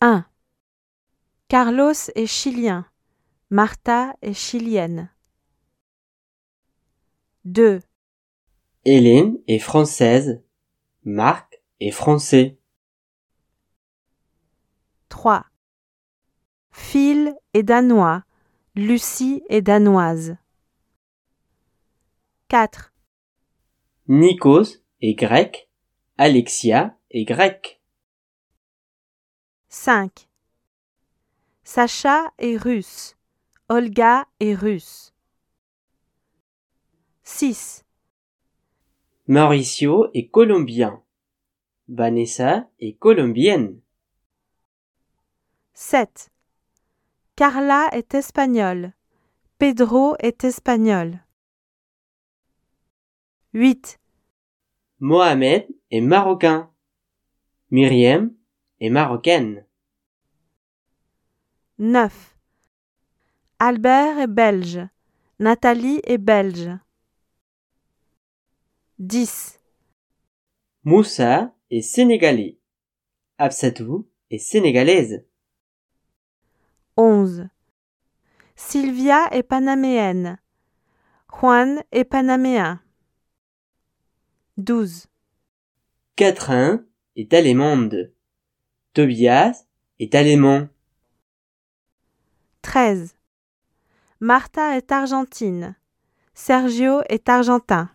1. Carlos est chilien. Martha est chilienne. 2. Hélène est française. Marc est français. 3. Phil est danois. Lucie est danoise. 4. Nikos est grec. Alexia est grecque. 5. Sacha est russe. Olga est russe. 6. Mauricio est colombien. Vanessa est colombienne. 7. Carla est espagnole. Pedro est espagnol. 8. Mohamed est marocain. Myriam est marocaine. 9. Albert est belge. Nathalie est belge. 10. Moussa est sénégalais. Absatou est sénégalaise. 11. Sylvia est panaméenne. Juan est panaméen. 12. Catherine est allemande. Tobias est allemand. 13. Martha est argentine. Sergio est argentin.